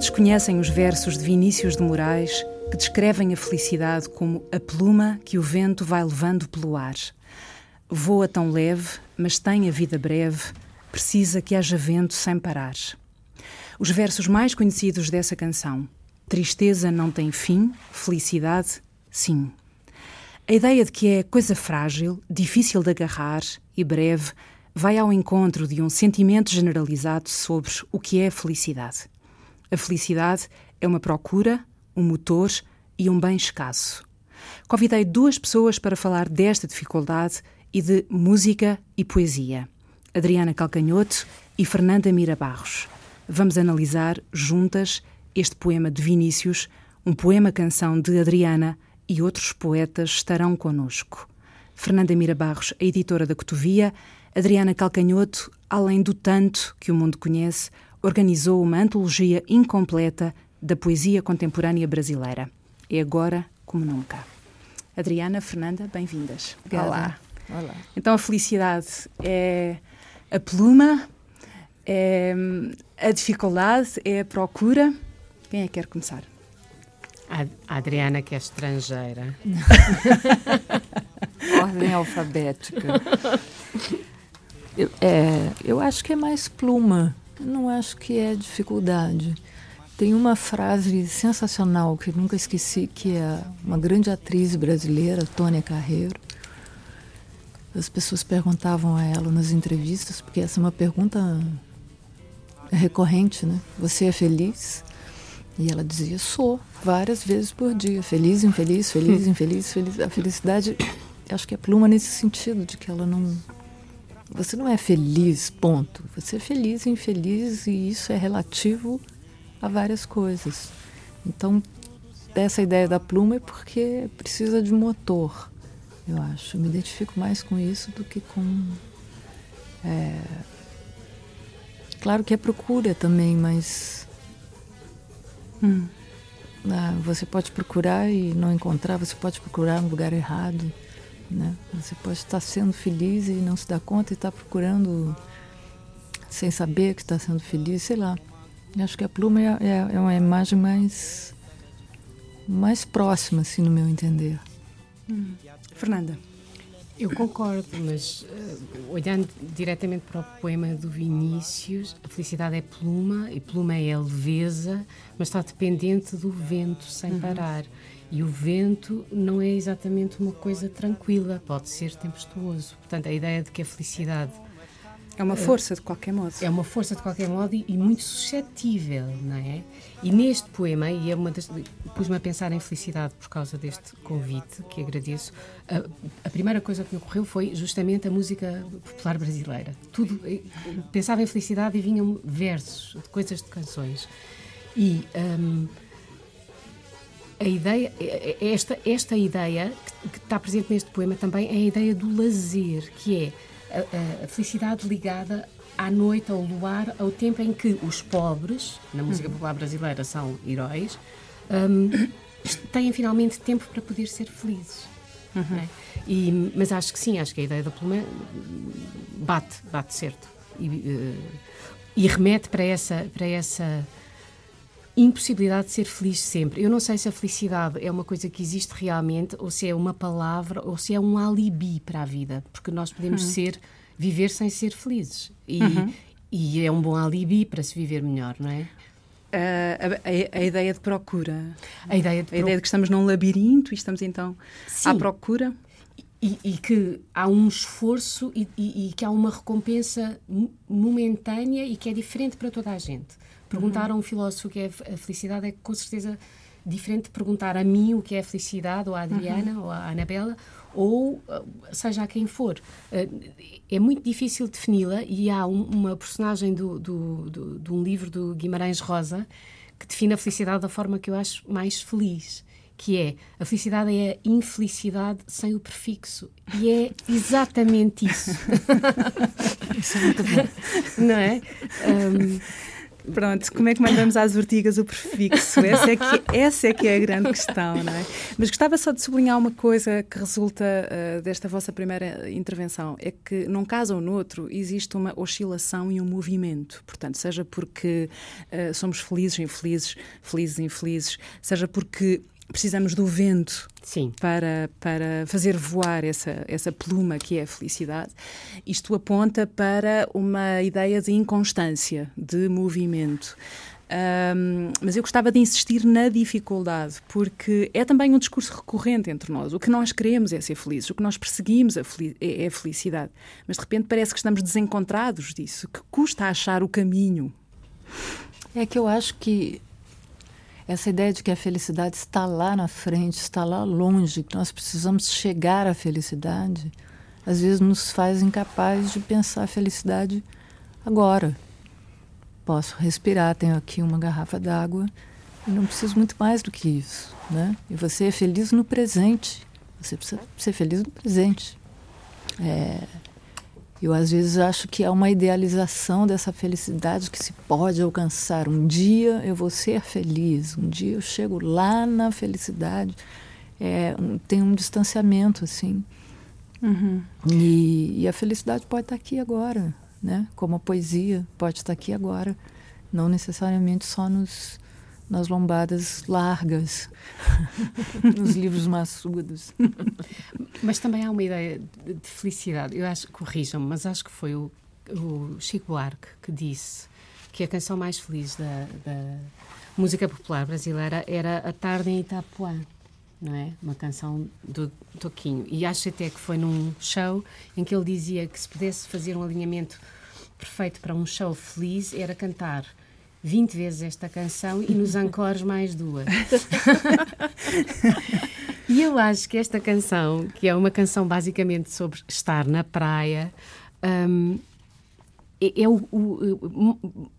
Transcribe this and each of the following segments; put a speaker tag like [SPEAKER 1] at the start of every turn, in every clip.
[SPEAKER 1] Todos conhecem os versos de Vinícius de Moraes que descrevem a felicidade como a pluma que o vento vai levando pelo ar. Voa tão leve, mas tem a vida breve, precisa que haja vento sem parar. Os versos mais conhecidos dessa canção: Tristeza não tem fim, felicidade, sim. A ideia de que é coisa frágil, difícil de agarrar e breve vai ao encontro de um sentimento generalizado sobre o que é felicidade. A felicidade é uma procura, um motor e um bem escasso. Convidei duas pessoas para falar desta dificuldade e de música e poesia: Adriana Calcanhoto e Fernanda Mira Barros. Vamos analisar juntas este poema de Vinícius, um poema-canção de Adriana e outros poetas estarão conosco. Fernanda Mira Barros, a editora da Cotovia, Adriana Calcanhoto, além do tanto que o mundo conhece, organizou uma antologia incompleta da poesia contemporânea brasileira. É agora como nunca. Adriana, Fernanda, bem-vindas.
[SPEAKER 2] Olá. Olá.
[SPEAKER 1] Então a felicidade é a pluma, é a dificuldade, é a procura. Quem é que quer começar?
[SPEAKER 3] A Adriana, que é estrangeira.
[SPEAKER 2] Ordem alfabética. Eu, é, eu acho que é mais pluma. Não acho que é dificuldade. Tem uma frase sensacional que nunca esqueci, que é uma grande atriz brasileira, Tônia Carreiro. As pessoas perguntavam a ela nas entrevistas, porque essa é uma pergunta recorrente, né? Você é feliz? E ela dizia: sou, várias vezes por dia. Feliz, infeliz, feliz, infeliz, feliz. A felicidade, acho que é pluma nesse sentido, de que ela não você não é feliz, ponto. Você é feliz e infeliz e isso é relativo a várias coisas. Então, essa ideia da pluma é porque precisa de motor, eu acho. Eu me identifico mais com isso do que com. É... Claro que é procura também, mas. Hum. Ah, você pode procurar e não encontrar, você pode procurar no lugar errado. Né? Você pode estar sendo feliz e não se dar conta e estar procurando sem saber que está sendo feliz, sei lá. Eu acho que a pluma é, é, é, uma imagem mais, mais próxima, assim, no meu entender.
[SPEAKER 1] Hum. Fernanda.
[SPEAKER 3] Eu concordo, mas uh, olhando diretamente para o poema do Vinícius, a felicidade é pluma e pluma é leveza, mas está dependente do vento sem uhum. parar. E o vento não é exatamente uma coisa tranquila, pode ser tempestuoso. Portanto, a ideia de que a felicidade.
[SPEAKER 1] É uma força, de qualquer modo.
[SPEAKER 3] É uma força, de qualquer modo, e, e muito suscetível, não é? E neste poema, e é uma das. pus-me a pensar em felicidade por causa deste convite, que agradeço. A, a, primeira coisa que me ocorreu foi justamente a música popular brasileira. Tudo. Pensava em felicidade e vinham versos, de coisas de canções. E. Um, a ideia, é, é esta, esta ideia que, está presente neste poema também é a ideia do lazer, que é a, a, felicidade ligada à noite, ao luar, ao tempo em que os pobres, na música uhum. popular brasileira, são heróis, um, têm finalmente tempo para poder ser felizes. Uhum. É? E, mas acho que sim, acho que a ideia da pluma bate, bate certo. E, uh, e remete para essa, para essa impossibilidade de ser feliz sempre. Eu não sei se a felicidade é uma coisa que existe realmente ou se é uma palavra ou se é um alibi para a vida, porque nós podemos uhum. ser viver sem ser felizes e, uhum. e é um bom alibi para se viver melhor, não é?
[SPEAKER 1] Uh, a, a, a, ideia de procura.
[SPEAKER 3] A ideia de,
[SPEAKER 1] a ideia de que estamos num labirinto e estamos então Sim. à procura.
[SPEAKER 3] E, e, que há um esforço e, e, e, que há uma recompensa momentânea e que é diferente para toda a gente. Perguntar uhum. a um filósofo o que é a felicidade é com certeza diferente de perguntar a mim o que é a felicidade, ou à Adriana, uhum. ou à Anabela, ou seja a quem for. Eh, é muito difícil defini-la e há uma personagem do, do, do, de um livro do Guimarães Rosa que define a felicidade da forma que eu acho mais feliz que é a felicidade é a infelicidade sem o prefixo. E é exatamente isso.
[SPEAKER 2] isso é muito bom.
[SPEAKER 3] Não é? Um,
[SPEAKER 1] Pronto, como é que mandamos às ortigas o prefixo? Essa é que, essa é, que é a grande questão, não é? Mas gostava só de sublinhar uma coisa que resulta uh, desta vossa primeira intervenção: é que num caso ou no outro existe uma oscilação e um movimento. Portanto, seja porque uh, somos felizes, infelizes, felizes, infelizes, seja porque precisamos do vento
[SPEAKER 3] Sim.
[SPEAKER 1] Para, para fazer voar essa, essa pluma que é a felicidade. Isto aponta para uma ideia de inconstância, de movimento. Um, mas eu gostava de insistir na dificuldade, porque é também um discurso recorrente entre nós. O que nós queremos é ser felizes, o que nós perseguimos é, é a felicidade. Mas de repente parece que estamos desencontrados disso, que custa achar o caminho.
[SPEAKER 2] É que eu acho que essa ideia de que a felicidade está lá na frente, está lá longe, que nós precisamos chegar à felicidade, às vezes nos faz incapazes de pensar a felicidade agora. Posso respirar, tenho aqui uma garrafa d'água não preciso muito mais do que isso, né? E você é feliz no presente. Você precisa ser feliz no presente. É, eu às vezes acho que é uma idealização dessa felicidade que se pode alcançar. Um dia eu vou ser feliz, um dia eu chego lá na felicidade. É, um, tem um distanciamento assim. Uhum. E, e, a felicidade pode estar aqui agora, né? Como a poesia pode estar aqui agora, não necessariamente só nos nas lombadas largas, nos livros maçudos.
[SPEAKER 3] Mas também há uma ideia de felicidade. Eu acho, corrijam-me, mas acho que foi o, o, Chico Buarque que disse que a canção mais feliz da, da música popular brasileira era A Tarde em Itapuã não é? Uma canção do Toquinho. E acho até que foi num show em que ele dizia que se pudesse fazer um alinhamento perfeito para um show feliz era cantar 20 vezes esta canção e nos ancores mais duas. e eu acho que esta canção, que é uma canção basicamente sobre estar na praia, um, é, é o, o, o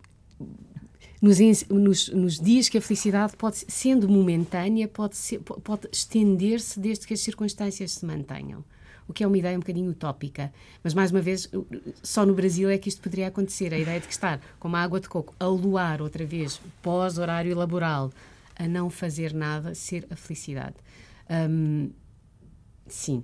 [SPEAKER 3] nos, nos, nos, dias que a felicidade pode, sendo momentânea, pode, pode estender-se desde que as circunstâncias se mantenham o que é uma ideia um bocadinho utópica. Mas, mais uma vez, só no Brasil é que isto poderia acontecer. A ideia de que estar com uma água de coco a luar outra vez, pós-horário laboral, a não fazer nada, ser a felicidade. Hum, sim,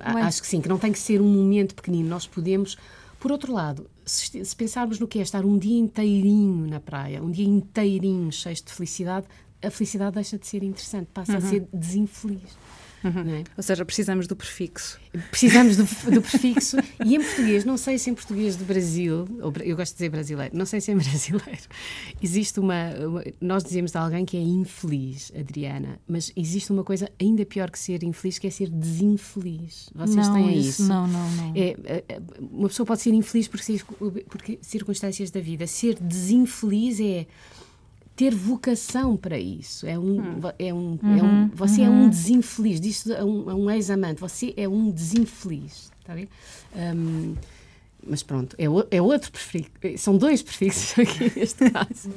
[SPEAKER 3] acho que sim, que não tem que ser um momento pequenino. Nós podemos. Por outro lado, se, se pensarmos no que é estar um dia inteirinho na praia, um dia inteirinho cheio de felicidade, a felicidade deixa de ser interessante, passa uhum. a ser desinfeliz.
[SPEAKER 1] Uhum. É? Ou seja, precisamos do prefixo.
[SPEAKER 3] Precisamos do, do, prefixo. e em português, não sei se em português do Brasil, ou, eu gosto de dizer brasileiro, não sei se em brasileiro, existe uma, uma, Nós dizemos de alguém que é infeliz, Adriana, mas existe uma coisa ainda pior que ser infeliz, que é ser desinfeliz. Vocês
[SPEAKER 2] não,
[SPEAKER 3] têm
[SPEAKER 2] isso?
[SPEAKER 3] isso?
[SPEAKER 2] Não, não, não.
[SPEAKER 3] É, é, é uma pessoa pode ser infeliz por, por circunstâncias da vida. Ser desinfeliz é ter vocação para isso. É um, hum. é um, uhum, é um uhum, você uhum. é um uhum. desinfeliz. Diz a um, a um ex-amante, você é um desinfeliz. Está bem? Um, mas pronto, é, o, é outro prefixo. São dois prefixos aqui neste caso.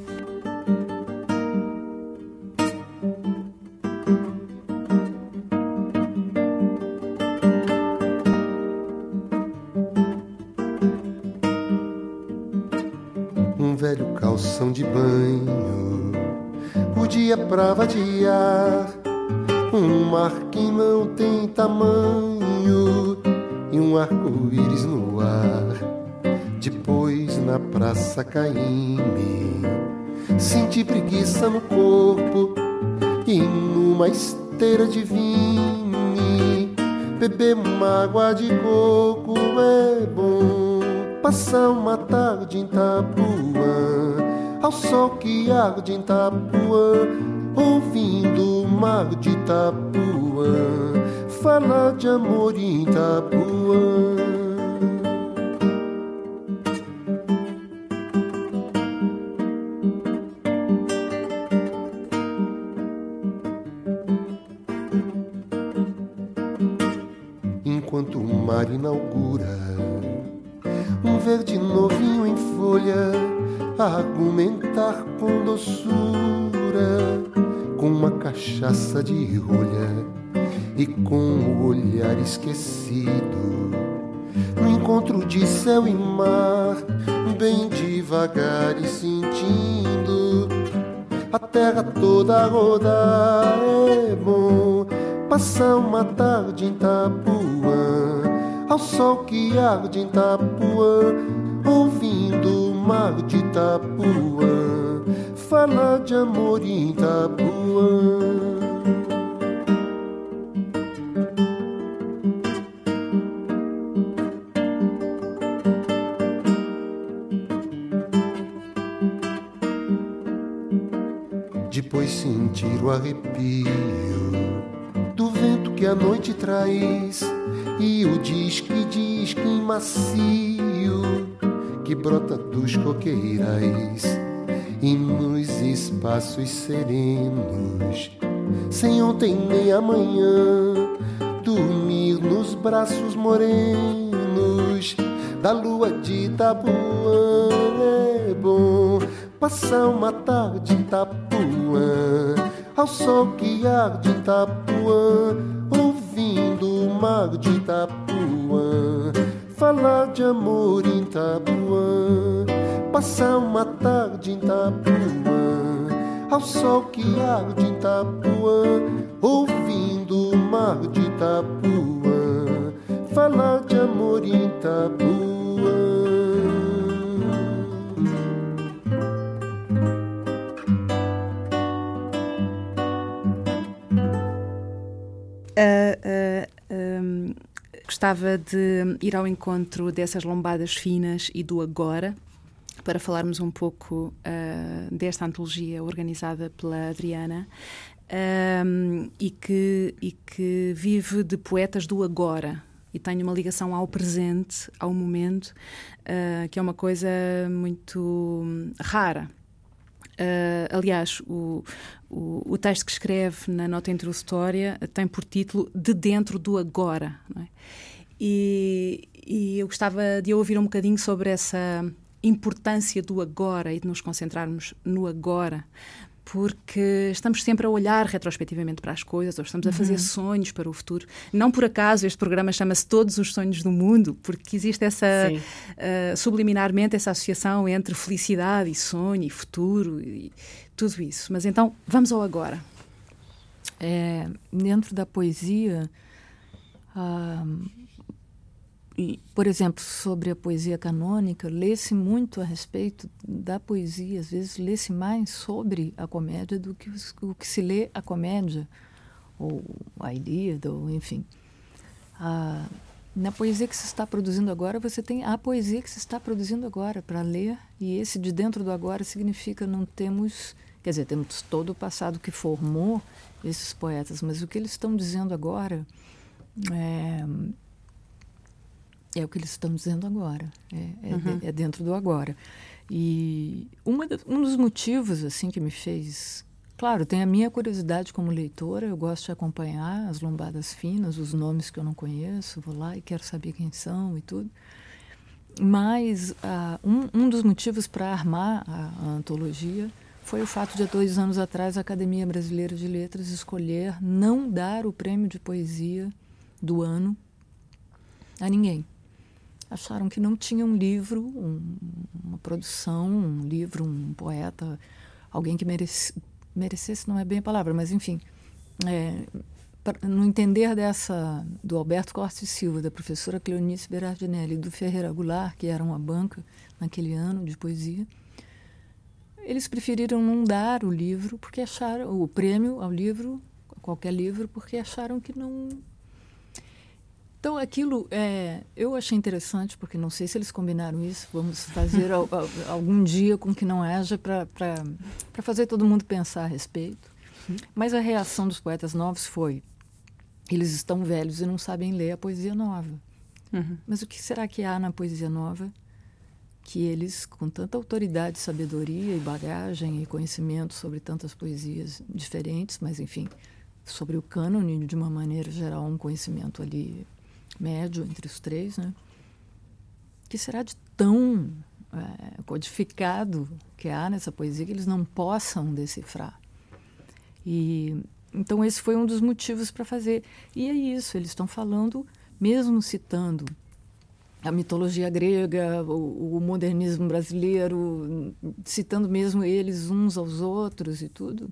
[SPEAKER 4] Um velho calção de banho dia pra vadiar. Um mar que não tem tamanho e um arco-íris no ar. Depois na praça Caíme, senti preguiça no corpo e numa esteira de vinho. Beber uma água de coco é bom, passar uma tarde em Tapuã ao sol que arde em Itapuã, ouvindo o mar de Itapuã, falar de amor em Itapuã. Cachaça de rolha e com o olhar esquecido. No encontro de céu e mar, bem devagar e sentindo a terra toda rodar. É bom passar uma tarde em Itapuã, ao sol que arde em Itapuã, ouvindo o mar de Itapuã, falar de amor em Itapuã. Sentir o arrepio do vento que a noite traz. E o disque disque macio que brota dos coqueirais. E nos espaços serenos, sem ontem nem amanhã, dormir nos braços morenos. Da lua de Itapuã é bom passar uma tarde Itapuã, ao sol que arde em Itapuã, ouvindo o mar de Itapuã, falar de amor em Itapuã, passar uma tarde em Itapuã, ao sol que arde em Itapuã, ouvindo o mar de Itapuã, falar de amor em Itapuã.
[SPEAKER 1] Gostava de ir ao encontro dessas lombadas finas e do agora, para falarmos um pouco uh, desta antologia organizada pela Adriana. Um, e, que, e que vive de poetas do agora, e tem uma ligação ao presente, ao momento, uh, que é uma coisa muito rara. Uh, aliás, o, o, o, texto que escreve na nota introdutória tem por título De Dentro do Agora. É? E, e eu gostava de ouvir um bocadinho sobre essa importância do agora e de nos concentrarmos no agora, porque estamos sempre a olhar retrospectivamente para as coisas, ou estamos a fazer uhum. sonhos para o futuro. Não por acaso este programa chama-se Todos os Sonhos do Mundo, porque existe essa, uh, subliminarmente, essa associação entre felicidade e sonho e futuro e tudo isso. Mas então, vamos ao agora.
[SPEAKER 2] É, dentro da poesia, uh, por exemplo, sobre a poesia canônica, lê-se muito a respeito da poesia, às vezes lê-se mais sobre a comédia do que o que se lê a comédia, ou a Ilíada, ou enfim. Na poesia que se está produzindo agora, você tem a poesia que se está produzindo agora para ler, e esse de dentro do agora significa não temos, quer dizer, temos todo o passado que formou esses poetas, mas o que eles estão dizendo agora é é o que eles estão dizendo agora. É, é, uhum. é dentro do agora. E uma um dos motivos assim que me fez. Claro, tem a minha curiosidade como leitora, eu gosto de acompanhar as lombadas finas, os nomes que eu não conheço, vou lá e quero saber quem são e tudo. Mas uh, um, um dos motivos para armar a, a antologia foi o fato de, há dois anos atrás, a Academia Brasileira de Letras escolher não dar o prêmio de poesia do ano a ninguém acharam que não tinha um livro, um, uma produção, um livro, um poeta, alguém que merece, merecesse, não é bem a palavra, mas enfim, é, no entender dessa do Alberto Corte Silva, da professora Cleonice Berardinelli e do Ferreira Goulart, que eram a banca naquele ano de poesia, eles preferiram não dar o livro porque acharam o prêmio ao livro, qualquer livro, porque acharam que não então, aquilo é, eu achei interessante, porque não sei se eles combinaram isso, vamos fazer algum dia com que não haja para fazer todo mundo pensar a respeito. Mas a reação dos poetas novos foi: eles estão velhos e não sabem ler a poesia nova. Uhum. Mas o que será que há na poesia nova que eles, com tanta autoridade, sabedoria e bagagem e conhecimento sobre tantas poesias diferentes, mas enfim, sobre o cânone de uma maneira geral, um conhecimento ali médio entre os três, né? que será de tão é, codificado que há nessa poesia que eles não possam decifrar. E então esse foi um dos motivos para fazer. E é isso, eles estão falando, mesmo citando a mitologia grega, o, o, modernismo brasileiro, citando mesmo eles uns aos outros e tudo.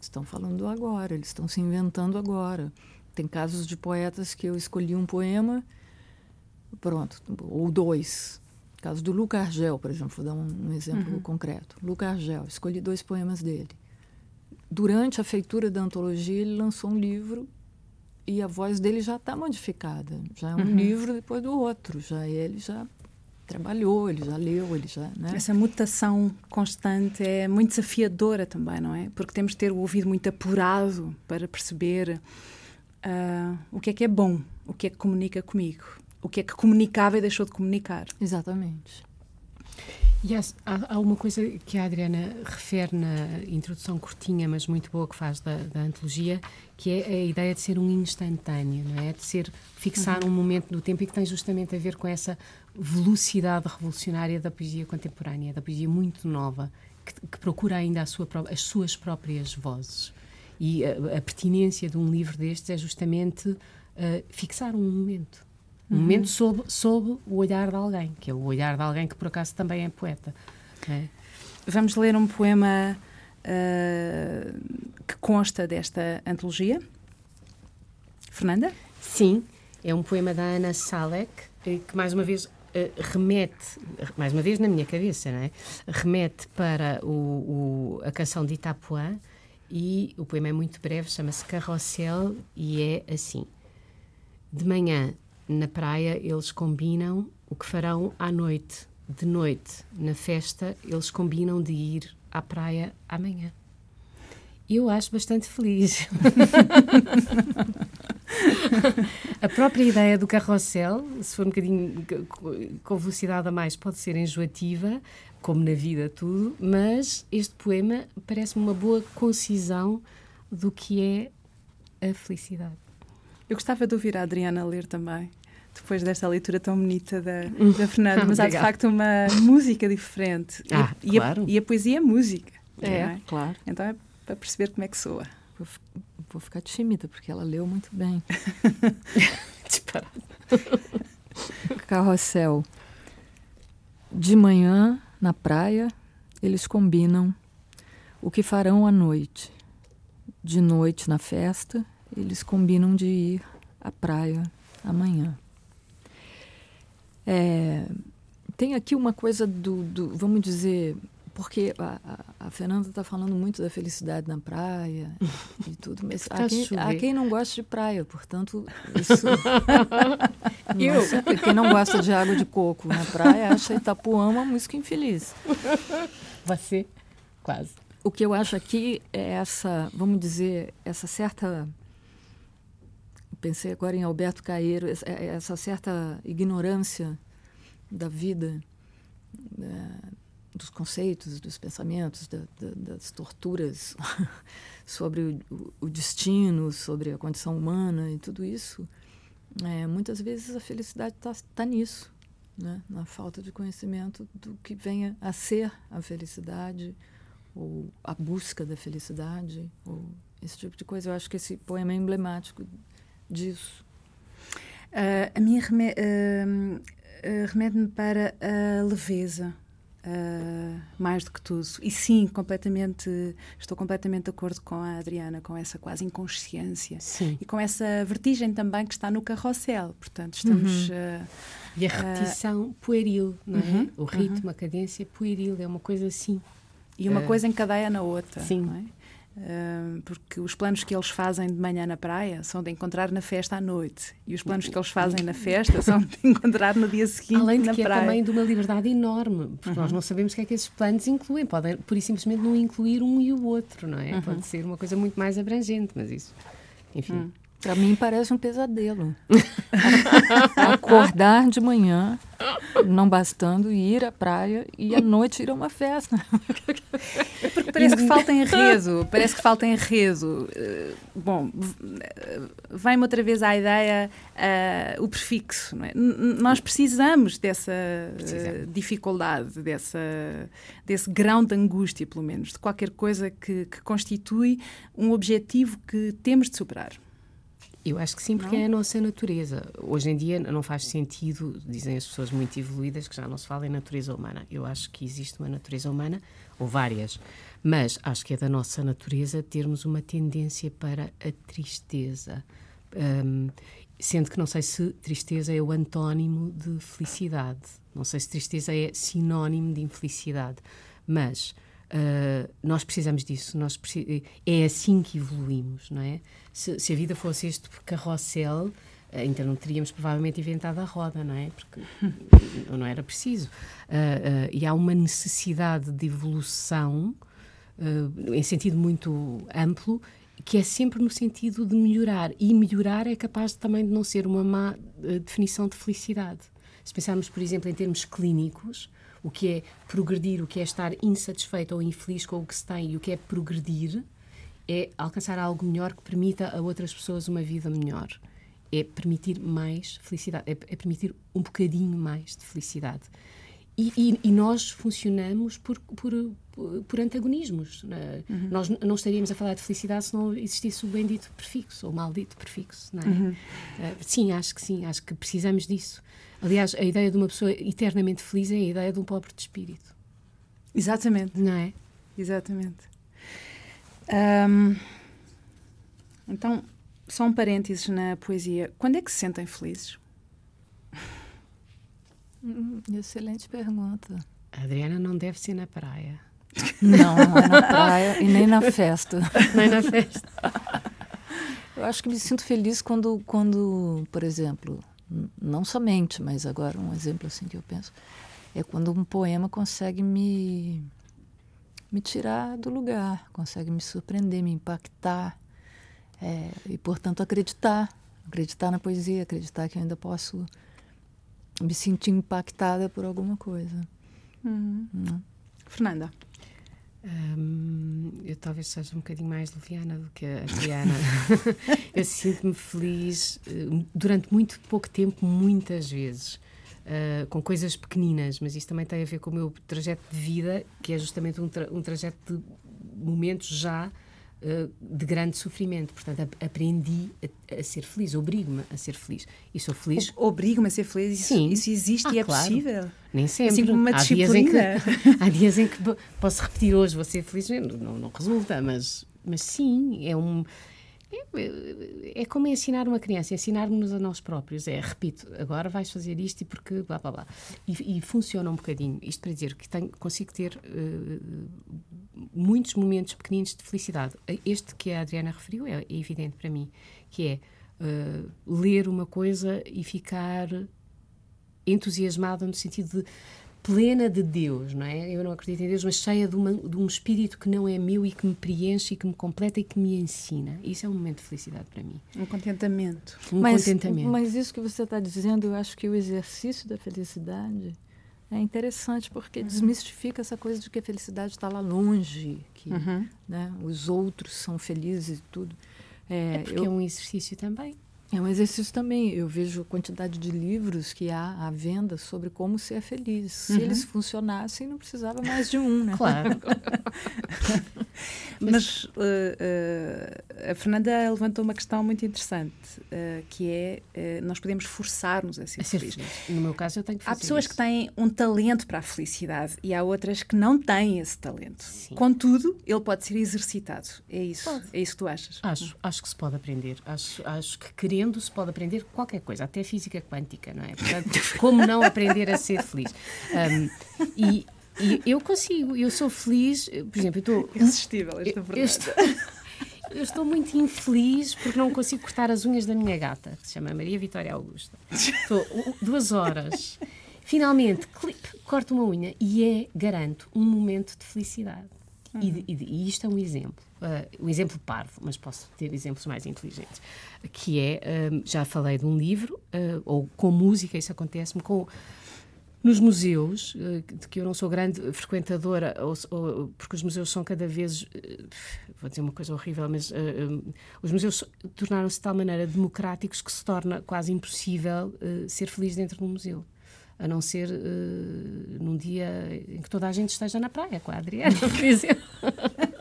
[SPEAKER 2] Estão falando agora, eles estão se inventando agora. Tem casos de poetas que eu escolhi um poema, pronto, ou dois. Caso do Luca Argel, por exemplo, vou dar um, um exemplo uhum. concreto. Luca Argel, escolhi dois poemas dele. Durante a feitura da antologia, ele lançou um livro e a voz dele já está modificada. Já é um uhum. livro depois do outro. Já ele já trabalhou, ele já leu, ele já. Né?
[SPEAKER 1] Essa mutação constante é muito desafiadora também, não é? Porque temos de ter o ouvido muito apurado para perceber uh, o que é que é bom, o que é que comunica comigo, o que é que comunicava e deixou de comunicar.
[SPEAKER 2] Exatamente.
[SPEAKER 3] E há, há, uma coisa que a Adriana refere na introdução curtinha, mas muito boa, que faz da, da antologia, que é a ideia de ser um instantâneo, não é? De ser fixar uhum. um momento do tempo e que tem justamente a ver com essa velocidade revolucionária da poesia contemporânea, da poesia muito nova, que, que procura ainda sua, as suas próprias vozes. E a, a, pertinência de um livro destes é justamente uh, fixar um momento um uhum. momento sob, sob o olhar de alguém, que é o olhar de alguém que por acaso também é poeta. É?
[SPEAKER 1] Vamos ler um poema uh, que consta desta antologia. Fernanda?
[SPEAKER 3] Sim, é um poema da Ana Salek, que mais uma vez uh, remete, mais uma vez na minha cabeça, não é? remete para o, o, a canção de Itapuã e o poema é muito breve, chama-se Carrossel e é assim. De manhã na praia, eles combinam o que farão à noite. De noite, na festa, eles combinam de ir à praia amanhã. Eu acho bastante feliz. a própria ideia do carrossel, se for um bocadinho com velocidade a mais, pode ser enjoativa, como na vida tudo, mas este poema parece-me uma boa concisão do que é a felicidade.
[SPEAKER 1] Eu gostava de ouvir a Adriana ler também, depois desta leitura tão bonita da, da Fernanda, mas há de facto uma música diferente.
[SPEAKER 3] Ah,
[SPEAKER 1] e,
[SPEAKER 3] claro.
[SPEAKER 1] a, e a poesia é música.
[SPEAKER 2] É, é, claro.
[SPEAKER 1] Então é para perceber como é que soa.
[SPEAKER 2] Vou, vou ficar tímida, porque ela leu muito bem. Disparado. Carrossel. De manhã, na praia, eles combinam o que farão à noite. De noite, na festa, eles combinam de ir à praia amanhã. É, tem aqui uma coisa do, do vamos dizer, porque a, a, a Fernanda está falando muito da felicidade na praia e tudo, mas há quem, há quem, não gosta de praia, portanto, isso. Eu? Nossa, quem não gosta de água de coco na praia acha Itapuã uma música infeliz.
[SPEAKER 3] Você, quase.
[SPEAKER 2] O que eu acho aqui é essa, vamos dizer, essa certa pensei agora em Alberto Caeiro, é, essa certa ignorância da vida, é, dos conceitos, dos pensamentos, da, da, das torturas sobre o, o, destino, sobre a condição humana e tudo isso. É, muitas vezes a felicidade está tá nisso, né? na falta de conhecimento do que venha a ser a felicidade, ou a busca da felicidade, ou esse tipo de coisa. Eu acho que esse poema é emblemático disso?
[SPEAKER 1] Uh, a minha reme uh, uh, remete-me para a leveza, mais do que tudo. E sim, completamente, estou completamente de acordo com a Adriana, com essa quase inconsciência
[SPEAKER 3] sim.
[SPEAKER 1] e com essa vertigem também que está no carrossel. Portanto, estamos. Uhum.
[SPEAKER 3] e a repetição pueril, não é? Uhum, o ritmo, uhum. a cadência pueril, é uma coisa assim.
[SPEAKER 1] E uma coisa encadeia na outra.
[SPEAKER 3] Sim.
[SPEAKER 1] Não é? Porque os planos que eles fazem de manhã na praia são de encontrar na festa à noite e os planos que eles fazem na festa são de encontrar no dia seguinte
[SPEAKER 3] Além de
[SPEAKER 1] na
[SPEAKER 3] que
[SPEAKER 1] praia.
[SPEAKER 3] é também de uma liberdade enorme, porque uhum. nós não sabemos o que é que esses planos incluem. Podem, por isso, simplesmente, não incluir um e o outro, não é? Uhum. Pode ser uma coisa muito mais abrangente, mas isso, enfim. Uhum.
[SPEAKER 2] Para mim parece um pesadelo. Acordar de manhã, não bastando, ir à praia e à noite ir a uma festa.
[SPEAKER 1] Porque parece que falta enredo, parece que falta enredo. Eh, bom, vai-me outra vez à ideia uh, o prefixo. É? Nós precisamos dessa uh, dificuldade, dessa, desse grão de angústia, pelo menos, de qualquer coisa que, que constitui um objetivo que temos de superar.
[SPEAKER 3] Eu acho que sim, porque não? é a nossa natureza. Hoje em dia não faz sentido, dizem as pessoas muito evoluídas, que já não se fala em natureza humana. Eu acho que existe uma natureza humana, ou várias, mas acho que é da nossa natureza termos uma tendência para a tristeza. Um, sendo que não sei se tristeza é o antónimo de felicidade. Não sei se tristeza é sinónimo de infelicidade. Mas Uh, nós precisamos disso, nós é assim que evoluímos, não é? Se, se a vida fosse este carrossel, então não teríamos provavelmente inventado a roda, não é? Porque não era preciso. Uh, uh, e há uma necessidade de evolução, em sentido muito amplo, que é sempre no sentido de melhorar. E melhorar é capaz também de não ser uma má definição de felicidade. Se pensarmos, por exemplo, em termos clínicos, o que é progredir, o que é estar insatisfeito ou infeliz com o que se tem e o que é progredir é alcançar algo melhor que permita a outras pessoas uma vida melhor. É permitir mais felicidade, é, é permitir um bocadinho mais de felicidade. E, e, e nós funcionamos por, por, por antagonismos. É? Uhum. Nós não estaríamos a falar de felicidade se não existisse o bendito prefixo, ou o maldito prefixo. É? Uhum. Uh, sim, acho que sim, acho que precisamos disso. Aliás, a ideia de uma pessoa eternamente feliz é a ideia de um pobre de espírito.
[SPEAKER 1] Exatamente.
[SPEAKER 3] Não é?
[SPEAKER 1] Exatamente. Um, então, só um parênteses na poesia. Quando é que se sentem felizes?
[SPEAKER 2] Hum, excelente pergunta.
[SPEAKER 3] A Adriana não deve ser na praia.
[SPEAKER 2] Não, não é na praia e nem na festa.
[SPEAKER 3] nem na festa.
[SPEAKER 2] Eu acho que me sinto feliz quando, quando por exemplo, não somente, mas agora um exemplo assim que eu penso, é quando um poema consegue me me tirar do lugar, consegue me surpreender, me impactar é, e, portanto, acreditar, acreditar na poesia, acreditar que eu ainda posso me sentir impactada por alguma coisa.
[SPEAKER 1] Uhum. Fernanda.
[SPEAKER 3] Um, eu talvez seja um bocadinho mais leviana do que a Adriana. eu sinto-me feliz uh, durante muito pouco tempo, muitas vezes. Uh, com coisas pequeninas, mas isso também tem a ver com o meu trajeto de vida, que é justamente um, tra um trajeto de momentos já uh, de grande sofrimento. Portanto, aprendi a, a, ser feliz, obrigo-me a ser feliz. E sou feliz.
[SPEAKER 1] Obrigo-me a ser feliz? Isso, Sim. isso existe ah, e é claro. possível?
[SPEAKER 3] Nem sempre.
[SPEAKER 1] Assim como uma há
[SPEAKER 3] disciplina. Dias em que, há dias em que posso repetir hoje, vou ser feliz, não, não resulta, mas, mas sim, é um é, é como ensinar uma criança, ensinar-nos a nós próprios. É, repito, agora vais fazer isto e porque blá blá blá. E, e funciona um bocadinho. Isto para dizer que tenho, consigo ter uh, muitos momentos pequeninos de felicidade. Este que a Adriana referiu é, é evidente para mim, que é uh, ler uma coisa e ficar entusiasmada no sentido de plena de Deus, não é? Eu não acredito em Deus, mas cheia de, uma, de, um espírito que não é meu e que me preenche e que me completa e que me ensina. Isso é um momento de felicidade para mim.
[SPEAKER 1] Um contentamento.
[SPEAKER 3] Um mas, contentamento.
[SPEAKER 2] Mas isso que você está dizendo, eu acho que o exercício da felicidade é interessante porque uhum. desmistifica essa coisa de que a felicidade está lá longe, que uhum. né, os outros são felizes e tudo.
[SPEAKER 3] É, é porque eu, é um exercício também.
[SPEAKER 2] É um exercício também. Eu vejo a quantidade de livros que há à venda sobre como ser feliz. Se uhum. eles funcionassem, não precisava mais de um, né?
[SPEAKER 3] Claro.
[SPEAKER 1] Mas uh, uh, a Fernanda levantou uma questão muito interessante, uh, que é nós podemos forçar-nos a ser, a ser felizes.
[SPEAKER 3] No meu caso, eu tenho que fazer
[SPEAKER 1] Há pessoas
[SPEAKER 3] isso.
[SPEAKER 1] que têm um talento para a felicidade e há outras que não têm esse talento. Sim. Contudo, ele pode ser exercitado. É isso. Pode. É isso que tu achas?
[SPEAKER 3] Acho, acho que se pode aprender. Acho, acho que querendo se pode aprender qualquer coisa, até física quântica, não é? Portanto, como não aprender a ser feliz? Um, e, e eu consigo, eu sou feliz, por exemplo, eu estou.
[SPEAKER 1] Irresistível esta
[SPEAKER 3] eu, eu estou, eu estou muito infeliz porque não consigo cortar as unhas da minha gata, que se chama Maria Vitória Augusta. Estou duas horas. Finalmente, clipe, corto uma unha e é, garanto, um momento de felicidade. Uhum. E, e, e, isto é um exemplo. Uh, um exemplo parvo, mas posso ter exemplos mais inteligentes. Que é, uh, já falei de um livro, uh, ou com música, isso acontece-me, com nos museus, de que eu não sou grande frequentadora, ou, ou, porque os museus são cada vez, vou dizer uma coisa horrível, mas uh, um, os museus tornaram-se de tal maneira democráticos que se torna quase impossível uh, ser feliz dentro de um museu. A não ser uh, num dia em que toda a gente esteja na praia, com a Adriana, por exemplo.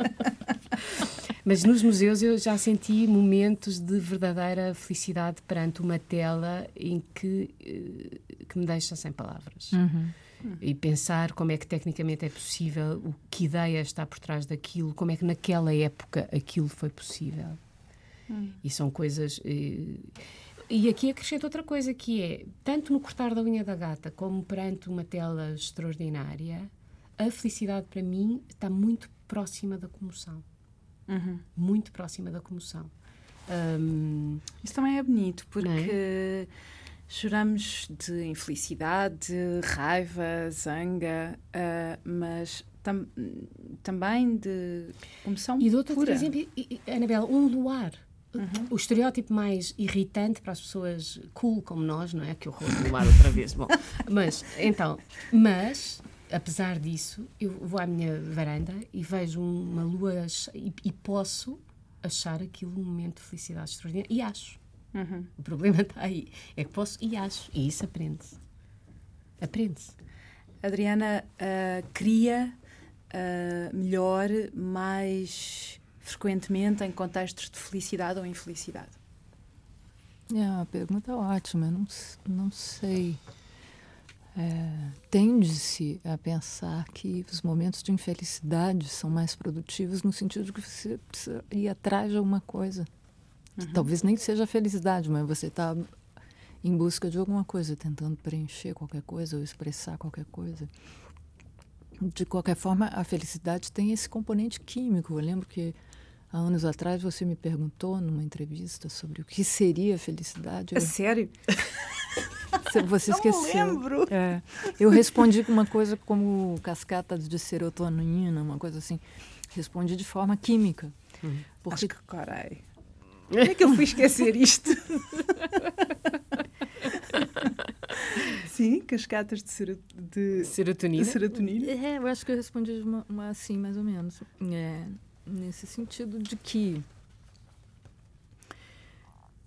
[SPEAKER 3] Mas nos museus eu já senti momentos de verdadeira felicidade perante uma tela em que, eh, que me deixa sem palavras.
[SPEAKER 2] Uhum.
[SPEAKER 3] E pensar como é que tecnicamente é possível, o que ideia está por trás daquilo, como é que naquela época aquilo foi possível.
[SPEAKER 1] Hum.
[SPEAKER 3] E são coisas. eh, E aqui acrescento outra coisa que é, tanto no cortar da unha da gata como perante uma tela extraordinária, a felicidade para mim está muito próxima da comoção.
[SPEAKER 1] Uhum.
[SPEAKER 3] Muito próxima da comoção. Hum,
[SPEAKER 1] Isso também é bonito,
[SPEAKER 3] Não é?
[SPEAKER 1] porque choramos de infelicidade, raiva, zanga, ah, mas tam- também de emoção
[SPEAKER 3] E dou-te
[SPEAKER 1] pura.
[SPEAKER 3] exemplo, Anabela, um luar. O estereótipo mais irritante para as pessoas cool como nós, não é? Que horror do luar outra vez. Bom, mas, então, mas, apesar disso, eu vou à minha varanda e vejo uma lua e, e posso achar aquilo um momento de felicidade extraordinária. E acho.
[SPEAKER 1] Uhum.
[SPEAKER 3] O problema está aí. É que posso e acho. E isso aprende-se. Aprende-se.
[SPEAKER 1] Adriana ah, cria ah, melhor, mais frequentemente em contextos de felicidade ou infelicidade.
[SPEAKER 2] É uma pergunta ótima, não, não sei. É, Tende-se a pensar que os momentos de infelicidade são mais produtivos no sentido de que você precisa ir atrás de alguma coisa. Talvez nem seja felicidade, mas você está em busca de alguma coisa, tentando preencher qualquer coisa ou expressar qualquer coisa. De qualquer forma, a felicidade tem esse componente químico. Eu lembro que há anos atrás você me perguntou numa entrevista sobre o que seria felicidade.
[SPEAKER 1] A
[SPEAKER 2] Eu-
[SPEAKER 1] sério?
[SPEAKER 2] você- Você
[SPEAKER 1] Não
[SPEAKER 2] esqueceu.
[SPEAKER 1] lembro.
[SPEAKER 2] É. Eu respondi com uma coisa como cascatas de serotonina, uma coisa assim. Respondi de forma química. Porque
[SPEAKER 1] Acho que corei. Como é que eu fui esquecer isto? Sim, cascatas de, sero- de-
[SPEAKER 3] Serotonina.
[SPEAKER 1] de serotonina.
[SPEAKER 2] É, eu acho que eu respondi uma, uma assim, mais ou menos. É, nesse sentido de que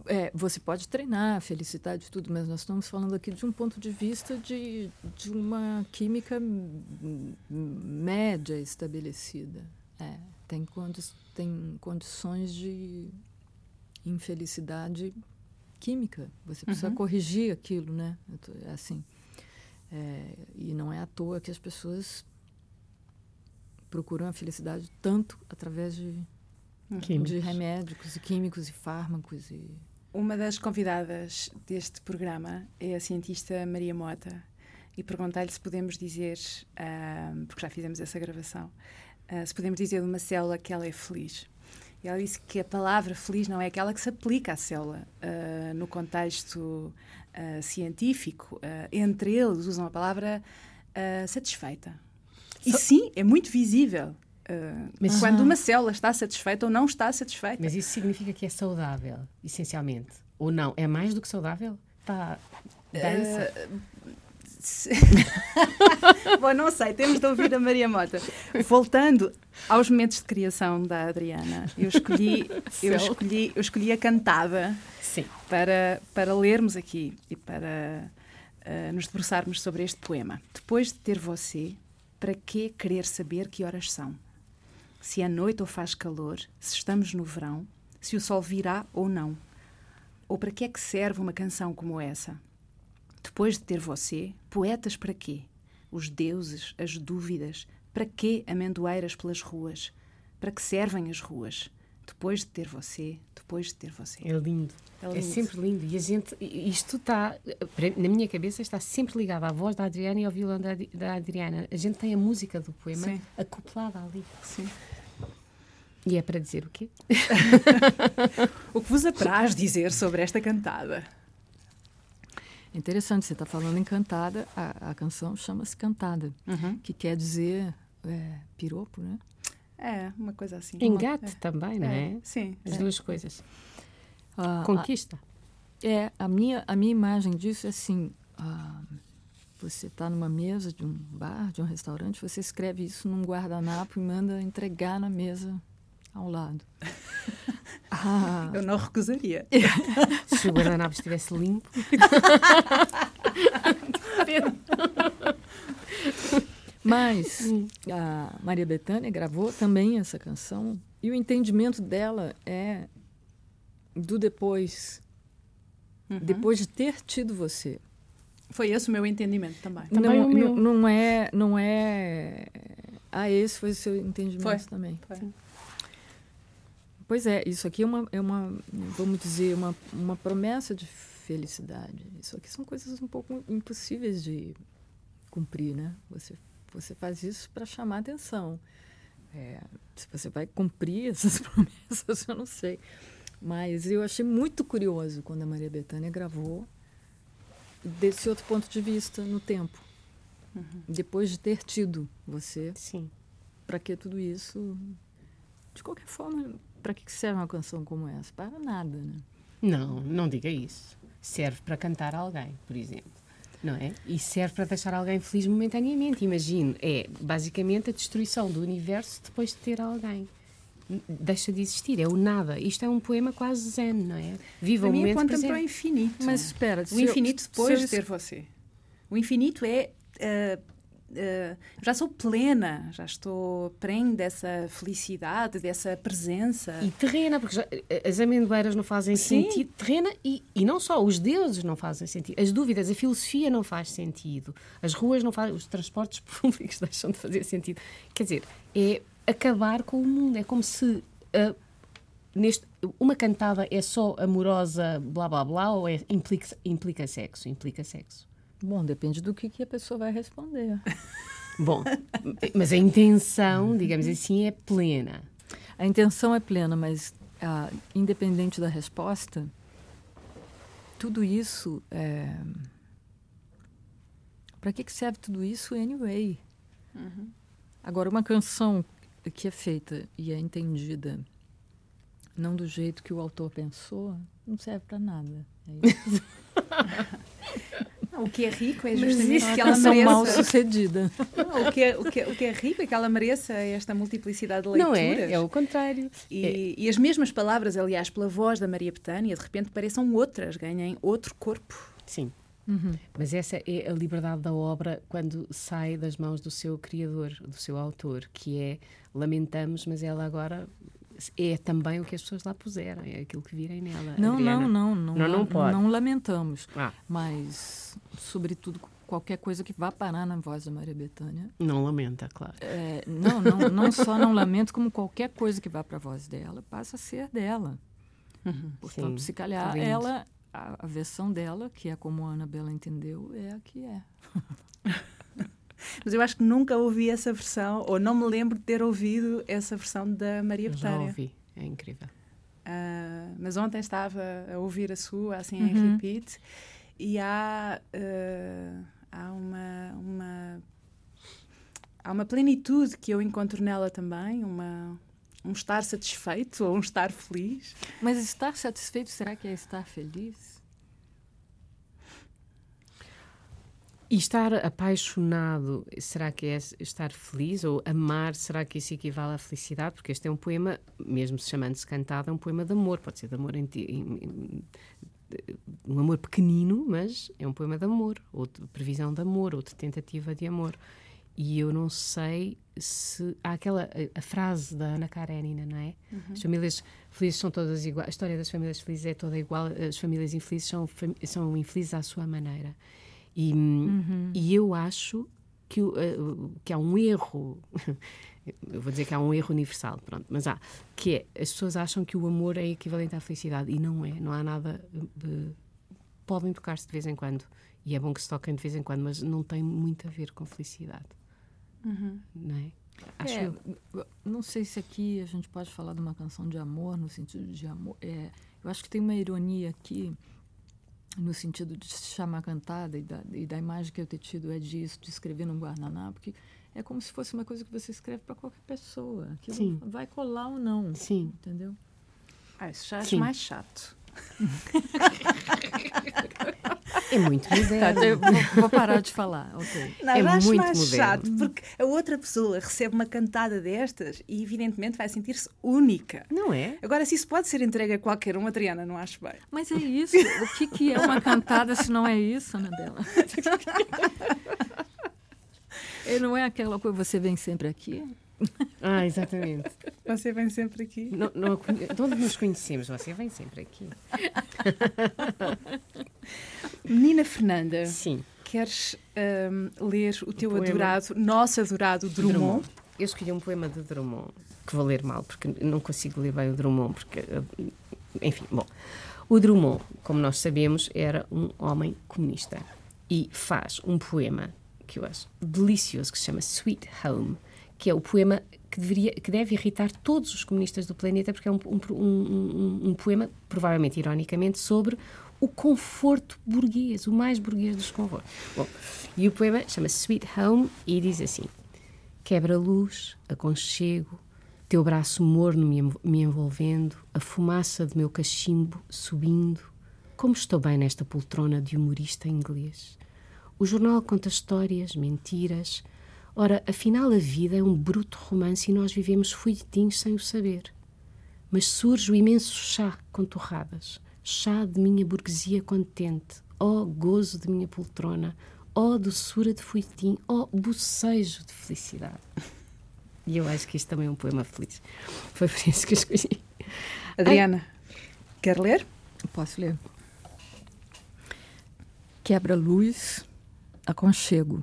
[SPEAKER 2] é, você pode treinar a felicidade e tudo, mas nós estamos falando aqui de um ponto de vista de, de uma química média estabelecida. É, tem, condi tem condições de infelicidade química. Você precisa
[SPEAKER 1] Uhum.
[SPEAKER 2] corrigir aquilo, né? É assim. É, e não é à toa que as pessoas procuram a felicidade tanto através de,
[SPEAKER 3] Químicos.
[SPEAKER 2] de remédios e químicos e fármacos e
[SPEAKER 1] Uma das convidadas deste programa é a cientista Maria Mota e perguntei-lhe se podemos dizer, ah, porque já fizemos essa gravação, ah, se podemos dizer de uma célula que ela é feliz. E ela disse que a palavra feliz não é aquela que se aplica à célula ah, no contexto científico. entre eles usam a palavra satisfeita. E sim, é muito visível ah,
[SPEAKER 3] Mas-
[SPEAKER 1] quando uma célula está satisfeita ou não está satisfeita.
[SPEAKER 3] Mas isso significa que é saudável, essencialmente. Ou não? É mais do que saudável? Tá. Dança.
[SPEAKER 1] Se- Bom, não sei, temos de ouvir a Maria Mota. Voltando aos momentos de criação da Adriana, eu escolhi, eu escolhi, eu escolhi a cantada
[SPEAKER 3] Sim.
[SPEAKER 1] para, para lermos aqui e para ah, nos debruçarmos sobre este poema. Depois de ter você, para que querer saber que horas são? Se é noite ou faz calor, se estamos no verão, se o sol virá ou não. Ou para que é que serve uma canção como essa? Depois de ter você, poetas para quê? Os deuses, as dúvidas, para quê amendoeiras pelas ruas? Para que servem as ruas? Depois de ter você, depois de ter você.
[SPEAKER 3] É lindo.
[SPEAKER 1] É
[SPEAKER 3] É,
[SPEAKER 1] lindo.
[SPEAKER 3] sempre lindo. E a gente, isto está, na minha cabeça, está sempre ligado à voz da Adriana e ao violão da, da Adriana. A gente tem a música do poema
[SPEAKER 1] Sim.
[SPEAKER 3] acoplada ali.
[SPEAKER 1] Sim.
[SPEAKER 3] E é para dizer o quê?
[SPEAKER 1] O que vos apraz dizer sobre esta cantada?
[SPEAKER 2] É interessante, você está falando em cantada, a, a canção chama-se cantada,
[SPEAKER 1] Uhum.
[SPEAKER 2] que quer dizer é, piropo, né?
[SPEAKER 1] É, uma coisa assim.
[SPEAKER 3] Engate também, não é?
[SPEAKER 1] Sim.
[SPEAKER 3] As
[SPEAKER 1] é.
[SPEAKER 3] duas coisas.
[SPEAKER 2] Ah,
[SPEAKER 3] Conquista.
[SPEAKER 2] a- é, a minha, a minha imagem disso é assim, ah, você está numa mesa de um bar, de um restaurante, você escreve isso num guardanapo e manda entregar na mesa ao lado. Ah,
[SPEAKER 1] Eu não recusaria.
[SPEAKER 3] Se o guardanapo estivesse limpo.
[SPEAKER 2] Mas a Maria Bethânia gravou também essa canção e o entendimento dela é do depois. Uhum. Depois de ter tido você.
[SPEAKER 1] Foi esse o meu entendimento também.
[SPEAKER 2] também não, não, não, é, não é. Ah, esse foi o seu entendimento
[SPEAKER 1] foi.
[SPEAKER 2] também.
[SPEAKER 1] Foi.
[SPEAKER 2] Pois é, isso aqui é uma, é uma vamos dizer, uma, uma promessa de felicidade. Isso aqui são coisas um pouco impossíveis de cumprir, né? Você, você faz isso para chamar atenção. É, se você vai cumprir essas promessas, eu não sei. Mas eu achei muito curioso quando a Maria Bethânia gravou desse outro ponto de vista no tempo. Uhum. Depois de ter tido você.
[SPEAKER 3] Sim.
[SPEAKER 2] Para que tudo isso? De qualquer forma, para que serve uma canção como essa? Para nada, né?
[SPEAKER 3] Não, não diga isso. Serve para cantar alguém, por exemplo. Não é? E serve para deixar alguém feliz momentaneamente. Imagino, é basicamente a destruição do universo depois de ter alguém deixa de existir, é o nada. Isto é um poema quase zen, não é?
[SPEAKER 1] Viva o momento presente. para o infinito.
[SPEAKER 2] Mas espera,
[SPEAKER 1] o infinito eu, depois de ter você. O infinito é uh, uh, já sou plena, já estou prene dessa felicidade, dessa presença.
[SPEAKER 3] E terrena, porque já, as amendoeiras não fazem Sim. sentido. Terrena e, e não só, os deuses não fazem sentido. As dúvidas, a filosofia não faz sentido. As ruas não fazem, os transportes públicos deixam de fazer sentido. Quer dizer, é acabar com o mundo. É como se uh, neste, uma cantada é só amorosa, blá blá blá, ou é, implica, implica sexo? Implica sexo.
[SPEAKER 2] Bom, depende do que, que a pessoa vai responder.
[SPEAKER 3] Bom, mas a intenção, digamos assim, é plena.
[SPEAKER 2] A intenção é plena, mas uh, independente da resposta, tudo isso é... Para que, que serve tudo isso anyway? Uhum. Agora, uma canção que é feita e é entendida não do jeito que o autor pensou, não serve para nada. É isso.
[SPEAKER 1] o que é rico é justamente que ela mereça.
[SPEAKER 2] mal sucedida.
[SPEAKER 1] Não, o, que é, o, que é, o que é rico é que ela mereça esta multiplicidade de leituras.
[SPEAKER 3] Não é, é o contrário.
[SPEAKER 1] E,
[SPEAKER 3] é.
[SPEAKER 1] e as mesmas palavras, aliás, pela voz da Maria Betânia, de repente pareçam outras, ganhem outro corpo.
[SPEAKER 3] Sim. Uhum. Mas essa é a liberdade da obra quando sai das mãos do seu criador, do seu autor, que é lamentamos, mas ela agora é também o que as pessoas lá puseram, é aquilo que virem nela.
[SPEAKER 2] Não,
[SPEAKER 3] Adriana.
[SPEAKER 2] não, não, não,
[SPEAKER 3] não, não, pode.
[SPEAKER 2] não lamentamos, ah. mas sobretudo qualquer coisa que vá parar na voz da Maria Bethânia.
[SPEAKER 3] Não lamenta, claro.
[SPEAKER 2] É, não, não, não só não lamento, como qualquer coisa que vá para a voz dela passa a ser dela. Uhum. Portanto, Sim, se calhar ela a, a versão dela, que é como a Ana Bela entendeu, é a que é.
[SPEAKER 1] Mas eu acho que nunca ouvi essa versão, ou não me lembro de ter ouvido essa versão da Maria Betânia.
[SPEAKER 3] Já ouvi, é incrível.
[SPEAKER 1] Uh, mas ontem estava a ouvir a sua, assim, uhum. em repeat, e há, uh, há uma, uma, há uma plenitude que eu encontro nela também, uma, um estar satisfeito ou um estar feliz.
[SPEAKER 2] Mas estar satisfeito, será que é estar feliz?
[SPEAKER 3] E estar apaixonado, será que é estar feliz? Ou amar, será que isso equivale à felicidade? Porque este é um poema, mesmo se chamando-se cantado, é um poema de amor. Pode ser de amor em, em, um amor pequenino, mas é um poema de amor, ou de previsão de amor, ou de tentativa de amor. E eu não sei se. Há aquela. A, a frase da Ana Karenina, não é? Uhum. As famílias felizes são todas iguais. A história das famílias felizes é toda igual. As famílias infelizes são, são infelizes à sua maneira. E, uhum. e eu acho que, uh, que há um erro. Eu vou dizer que há um erro universal, pronto, mas há. Que é. As pessoas acham que o amor é equivalente à felicidade. E não é. Não há nada. De, podem tocar-se de vez em quando. E é bom que se toquem de vez em quando, mas não tem muito a ver com felicidade. Uhum. Não é?
[SPEAKER 2] Acho é, eu... Não sei se aqui a gente pode falar de uma canção de amor, no sentido de amor. É, eu acho que tem uma ironia aqui, no sentido de se chamar cantada e da, e da imagem que eu ter tido é disso, de escrever num Guaraná, porque é como se fosse uma coisa que você escreve para qualquer pessoa. Que Sim. vai colar ou não.
[SPEAKER 3] Sim.
[SPEAKER 2] Entendeu?
[SPEAKER 1] Ah, isso já acho mais chato.
[SPEAKER 3] É muito moderno.
[SPEAKER 2] Tá, vou, vou, parar de falar. Okay.
[SPEAKER 1] Não, é muito mais moderno. chato, porque a outra pessoa recebe uma cantada destas e, evidentemente, vai sentir-se única.
[SPEAKER 3] Não é?
[SPEAKER 1] Agora, se isso pode ser entregue a qualquer um, Adriana, não acho bem.
[SPEAKER 2] Mas é isso. O que, que é uma cantada se não é isso, Anabela? E não é aquela coisa, você vem sempre aqui?
[SPEAKER 3] Ah, exatamente.
[SPEAKER 1] Você vem sempre aqui.
[SPEAKER 3] Não, não, de onde nos conhecemos? Você vem sempre aqui.
[SPEAKER 1] Menina Fernanda.
[SPEAKER 3] Sim.
[SPEAKER 1] Queres um, ler o teu
[SPEAKER 3] poema.
[SPEAKER 1] adorado, nosso adorado Drummond?
[SPEAKER 3] Drummond. Eu escolhi um poema de Drummond, que vou ler mal, porque não consigo ler bem o Drummond, porque. Enfim, bom. O Drummond, como nós sabemos, era um homem comunista e faz um poema que eu acho delicioso, que se chama Sweet Home, que é o poema que, deveria, que deve irritar todos os comunistas do planeta, porque é um, um, um, um poema, provavelmente ironicamente, sobre o conforto burguês, o mais burguês dos confortos. Bom, e o poema chama-se Sweet Home e diz assim: Quebra-luz, aconchego, teu braço morno me, envolvendo, a fumaça de meu cachimbo subindo. Como estou bem nesta poltrona de humorista inglês. O jornal conta histórias, mentiras. Ora, afinal a vida é um bruto romance e nós vivemos folhetins sem o saber. Mas surge o imenso chá com torradas, chá de minha burguesia contente, ó oh, gozo de minha poltrona, ó oh, doçura de folhetim, ó oh, bocejo de felicidade. E eu acho que isto também é um poema feliz. Foi por isso que eu escolhi.
[SPEAKER 1] Adriana, Ai. quer ler?
[SPEAKER 2] Posso ler. Quebra-luz, aconchego.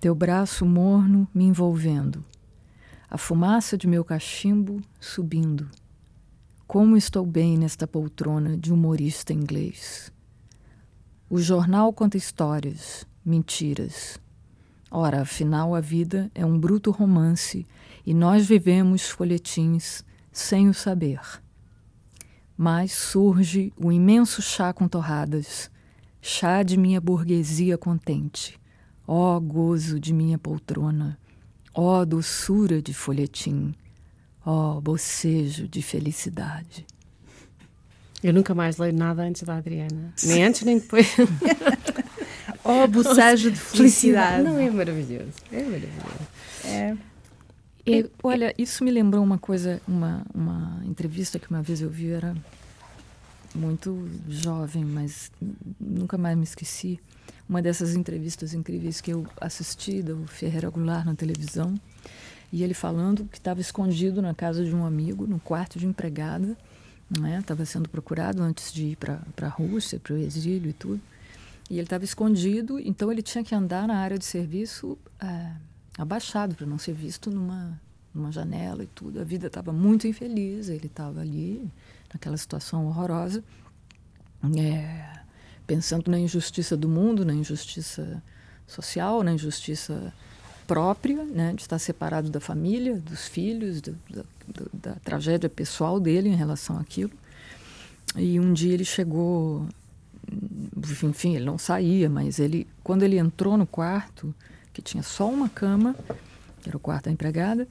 [SPEAKER 2] Teu braço morno me envolvendo. A fumaça de meu cachimbo subindo. Como estou bem nesta poltrona de humorista inglês. O jornal conta histórias, mentiras. Ora, afinal, a vida é um bruto romance e nós vivemos folhetins sem o saber. Mas surge o imenso chá com torradas, chá de minha burguesia contente. Ó gozo de minha poltrona, ó doçura de folhetim, ó bocejo de felicidade.
[SPEAKER 3] Eu nunca mais leio nada antes da Adriana. Nem antes nem depois.
[SPEAKER 1] oh, bocejo de felicidade.
[SPEAKER 3] Não, é maravilhoso. É maravilhoso.
[SPEAKER 2] É. É, olha, isso me lembrou uma coisa, uma, uma entrevista que uma vez eu vi, era muito jovem, mas nunca mais me esqueci. Uma dessas entrevistas incríveis que eu assisti do Ferreira Goulart na televisão, e ele falando que estava escondido na casa de um amigo, no quarto de empregada, estava né? sendo procurado antes de ir para a Rússia, para o exílio e tudo. E ele estava escondido, então ele tinha que andar na área de serviço é, abaixado para não ser visto numa, numa janela e tudo. A vida estava muito infeliz, ele estava ali naquela situação horrorosa, é, pensando na injustiça do mundo, na injustiça social, na injustiça própria, né, de estar separado da família, dos filhos, do, do, do, da tragédia pessoal dele em relação àquilo. E um dia ele chegou, enfim, ele não saía, mas ele, quando ele entrou no quarto, que tinha só uma cama, que era o quarto da empregada,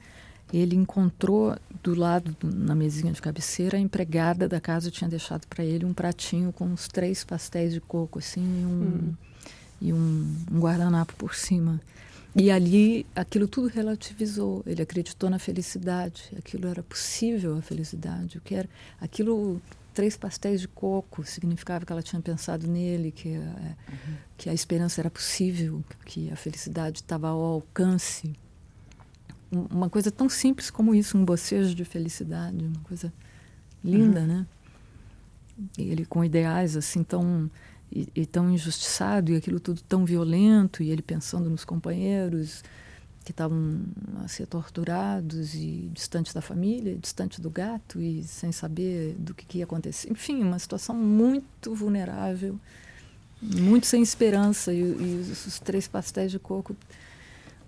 [SPEAKER 2] ele encontrou do lado, na mesinha de cabeceira, a empregada da casa tinha deixado para ele um pratinho com uns três pastéis de coco, assim, e um, hum. e um, um guardanapo por cima. E ali aquilo tudo relativizou. Ele acreditou na felicidade. Aquilo era possível a felicidade. O que era aquilo três pastéis de coco significava que ela tinha pensado nele, que a, uhum. que a esperança era possível, que a felicidade estava ao alcance. Uma coisa tão simples como isso, um bocejo de felicidade, uma coisa linda, uhum. né? Ele com ideais assim tão e, e, tão injustiçado e aquilo tudo tão violento e ele pensando nos companheiros que estavam a ser torturados e distantes da família, distante do gato e sem saber do que, que ia acontecer. Enfim, uma situação muito vulnerável, muito sem esperança e, e os, os três pastéis de coco.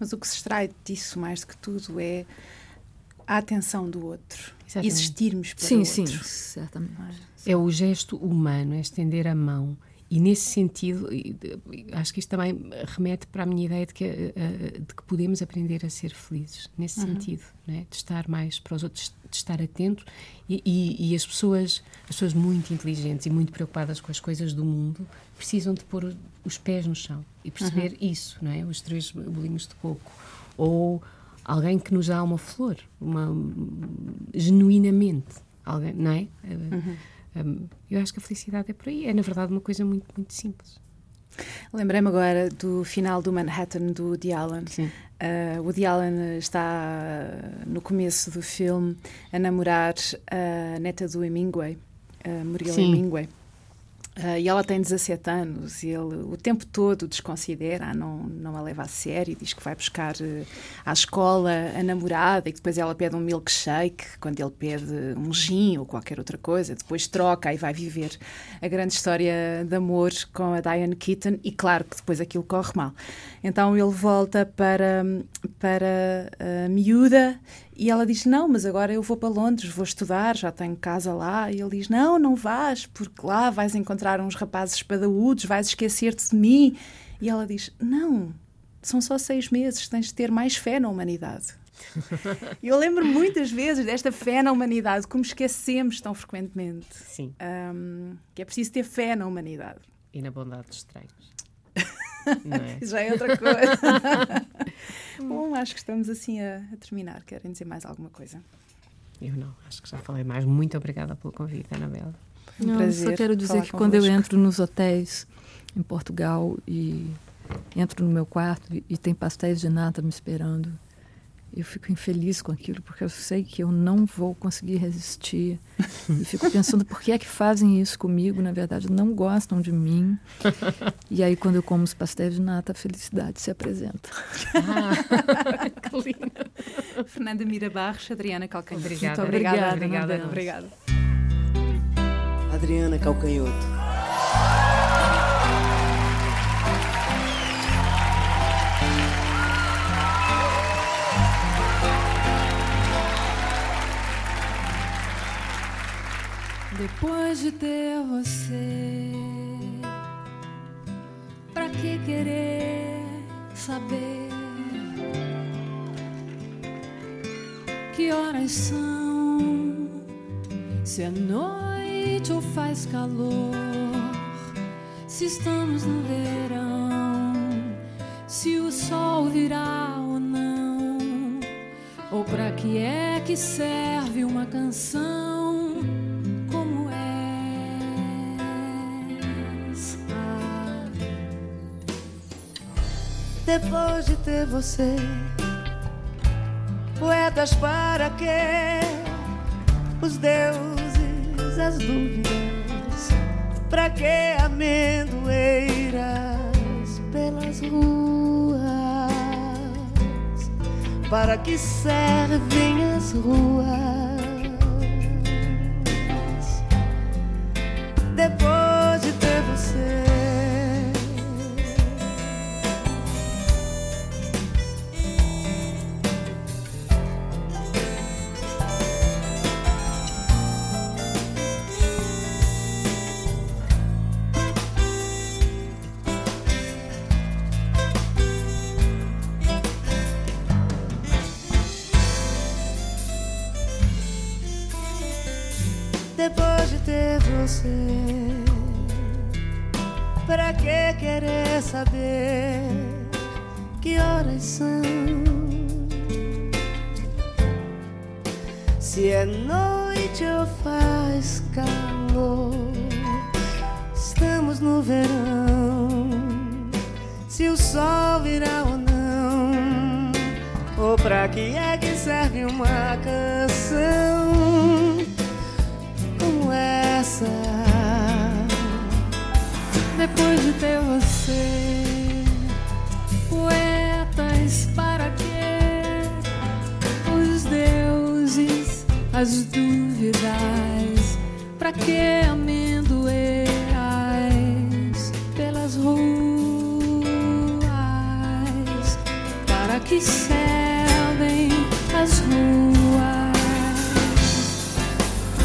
[SPEAKER 1] Mas o que se extrai disso mais do que tudo é a atenção do outro, Exatamente. existirmos para
[SPEAKER 2] sim,
[SPEAKER 1] o outro.
[SPEAKER 2] Sim, sim, certamente.
[SPEAKER 3] É o gesto humano, é estender a mão e nesse sentido, acho que isto também remete para a minha ideia de que, eh, eh, de que podemos aprender a ser felizes, nesse uhum. sentido, é? de estar mais para os outros, de estar atento e, e, e, as pessoas, as pessoas muito inteligentes e muito preocupadas com as coisas do mundo precisam de pôr os pés no chão e perceber uhum. isso, não é? Os três bolinhos de coco ou alguém que nos dá uma flor, uma genuinamente, alguém, não é? Uhum. Um, eu acho que a felicidade é por aí. É, na verdade, uma coisa muito, muito simples.
[SPEAKER 1] Lembrei-me agora do final do Manhattan do Woody Allen.
[SPEAKER 3] Sim.
[SPEAKER 1] Uh, Woody Allen está no começo do filme a namorar a neta do Hemingway, a Muriel
[SPEAKER 3] Sim.
[SPEAKER 1] Hemingway. Uh, e ela tem 17 anos e ele o tempo todo desconsidera, não, não a leva a sério, diz que vai buscar uh, à escola a namorada e que depois ela pede um milkshake quando ele pede um gin ou qualquer outra coisa, depois troca e vai viver a grande história de amor com a Diane Keaton e claro que depois aquilo corre mal. Então ele volta para, para a miúda e ela diz: Não, mas agora eu vou para Londres, vou estudar, já tenho casa lá. E ele diz: Não, não vais, porque lá vais encontrar uns rapazes espadaúdos, vais esquecer-te de mim. E ela diz: Não, são só seis meses, tens de ter mais fé na humanidade. E eu lembro muitas vezes desta fé na humanidade, como esquecemos tão frequentemente.
[SPEAKER 3] Sim.
[SPEAKER 1] Um, que é preciso ter fé na humanidade.
[SPEAKER 3] E na bondade dos estranhos. Não é?
[SPEAKER 1] Já é outra coisa. Bom, acho que estamos assim a, a terminar. Querem dizer mais alguma coisa?
[SPEAKER 3] Eu não, acho que já falei mais. Muito obrigada pelo convite, Anabela.
[SPEAKER 1] Um
[SPEAKER 2] Não,
[SPEAKER 1] prazer
[SPEAKER 2] só quero dizer que quando eu
[SPEAKER 1] convosco.
[SPEAKER 2] entro nos hotéis em Portugal e entro no meu quarto e, e tem pastéis de nata me esperando, eu fico infeliz com aquilo, porque eu sei que eu não vou conseguir resistir. E fico pensando por que é que fazem isso comigo, na verdade não gostam de mim. E aí quando eu como os pastéis de nata, a felicidade se apresenta.
[SPEAKER 3] que lindo.
[SPEAKER 1] Fernanda Mira Barros, Adriana Calcanhoto.
[SPEAKER 3] Obrigada,
[SPEAKER 1] Muito obrigada,
[SPEAKER 3] obrigada, obrigada.
[SPEAKER 1] obrigada.
[SPEAKER 5] Adriana Calcanhoto.
[SPEAKER 6] Depois de ter você, pra que querer saber que horas são? Se é noite ou faz calor? Se estamos no verão? Se o sol virá ou não? Ou pra que é que serve uma canção?
[SPEAKER 5] Depois de ter você, poetas para quê? Os deuses, as dúvidas, pra que amendoeiras pelas ruas? Para que servem as ruas? Depois de ter você,
[SPEAKER 6] poetas para quê? Os deuses, as dúvidas, para que amendoeiras pelas ruas? Para que servem as ruas?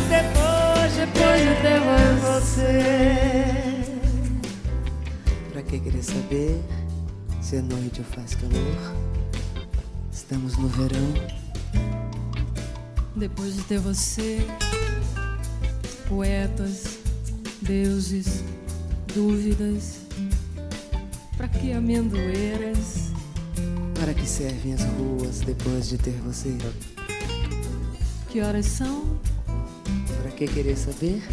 [SPEAKER 5] Depois de
[SPEAKER 6] Depois de ter
[SPEAKER 5] você. Saber se é noite ou faz calor? Estamos no verão.
[SPEAKER 6] Depois de ter você, poetas, deuses, dúvidas, pra que amendoeiras?
[SPEAKER 5] Para que servem as ruas depois de ter você?
[SPEAKER 6] Que horas são?
[SPEAKER 5] Pra que querer saber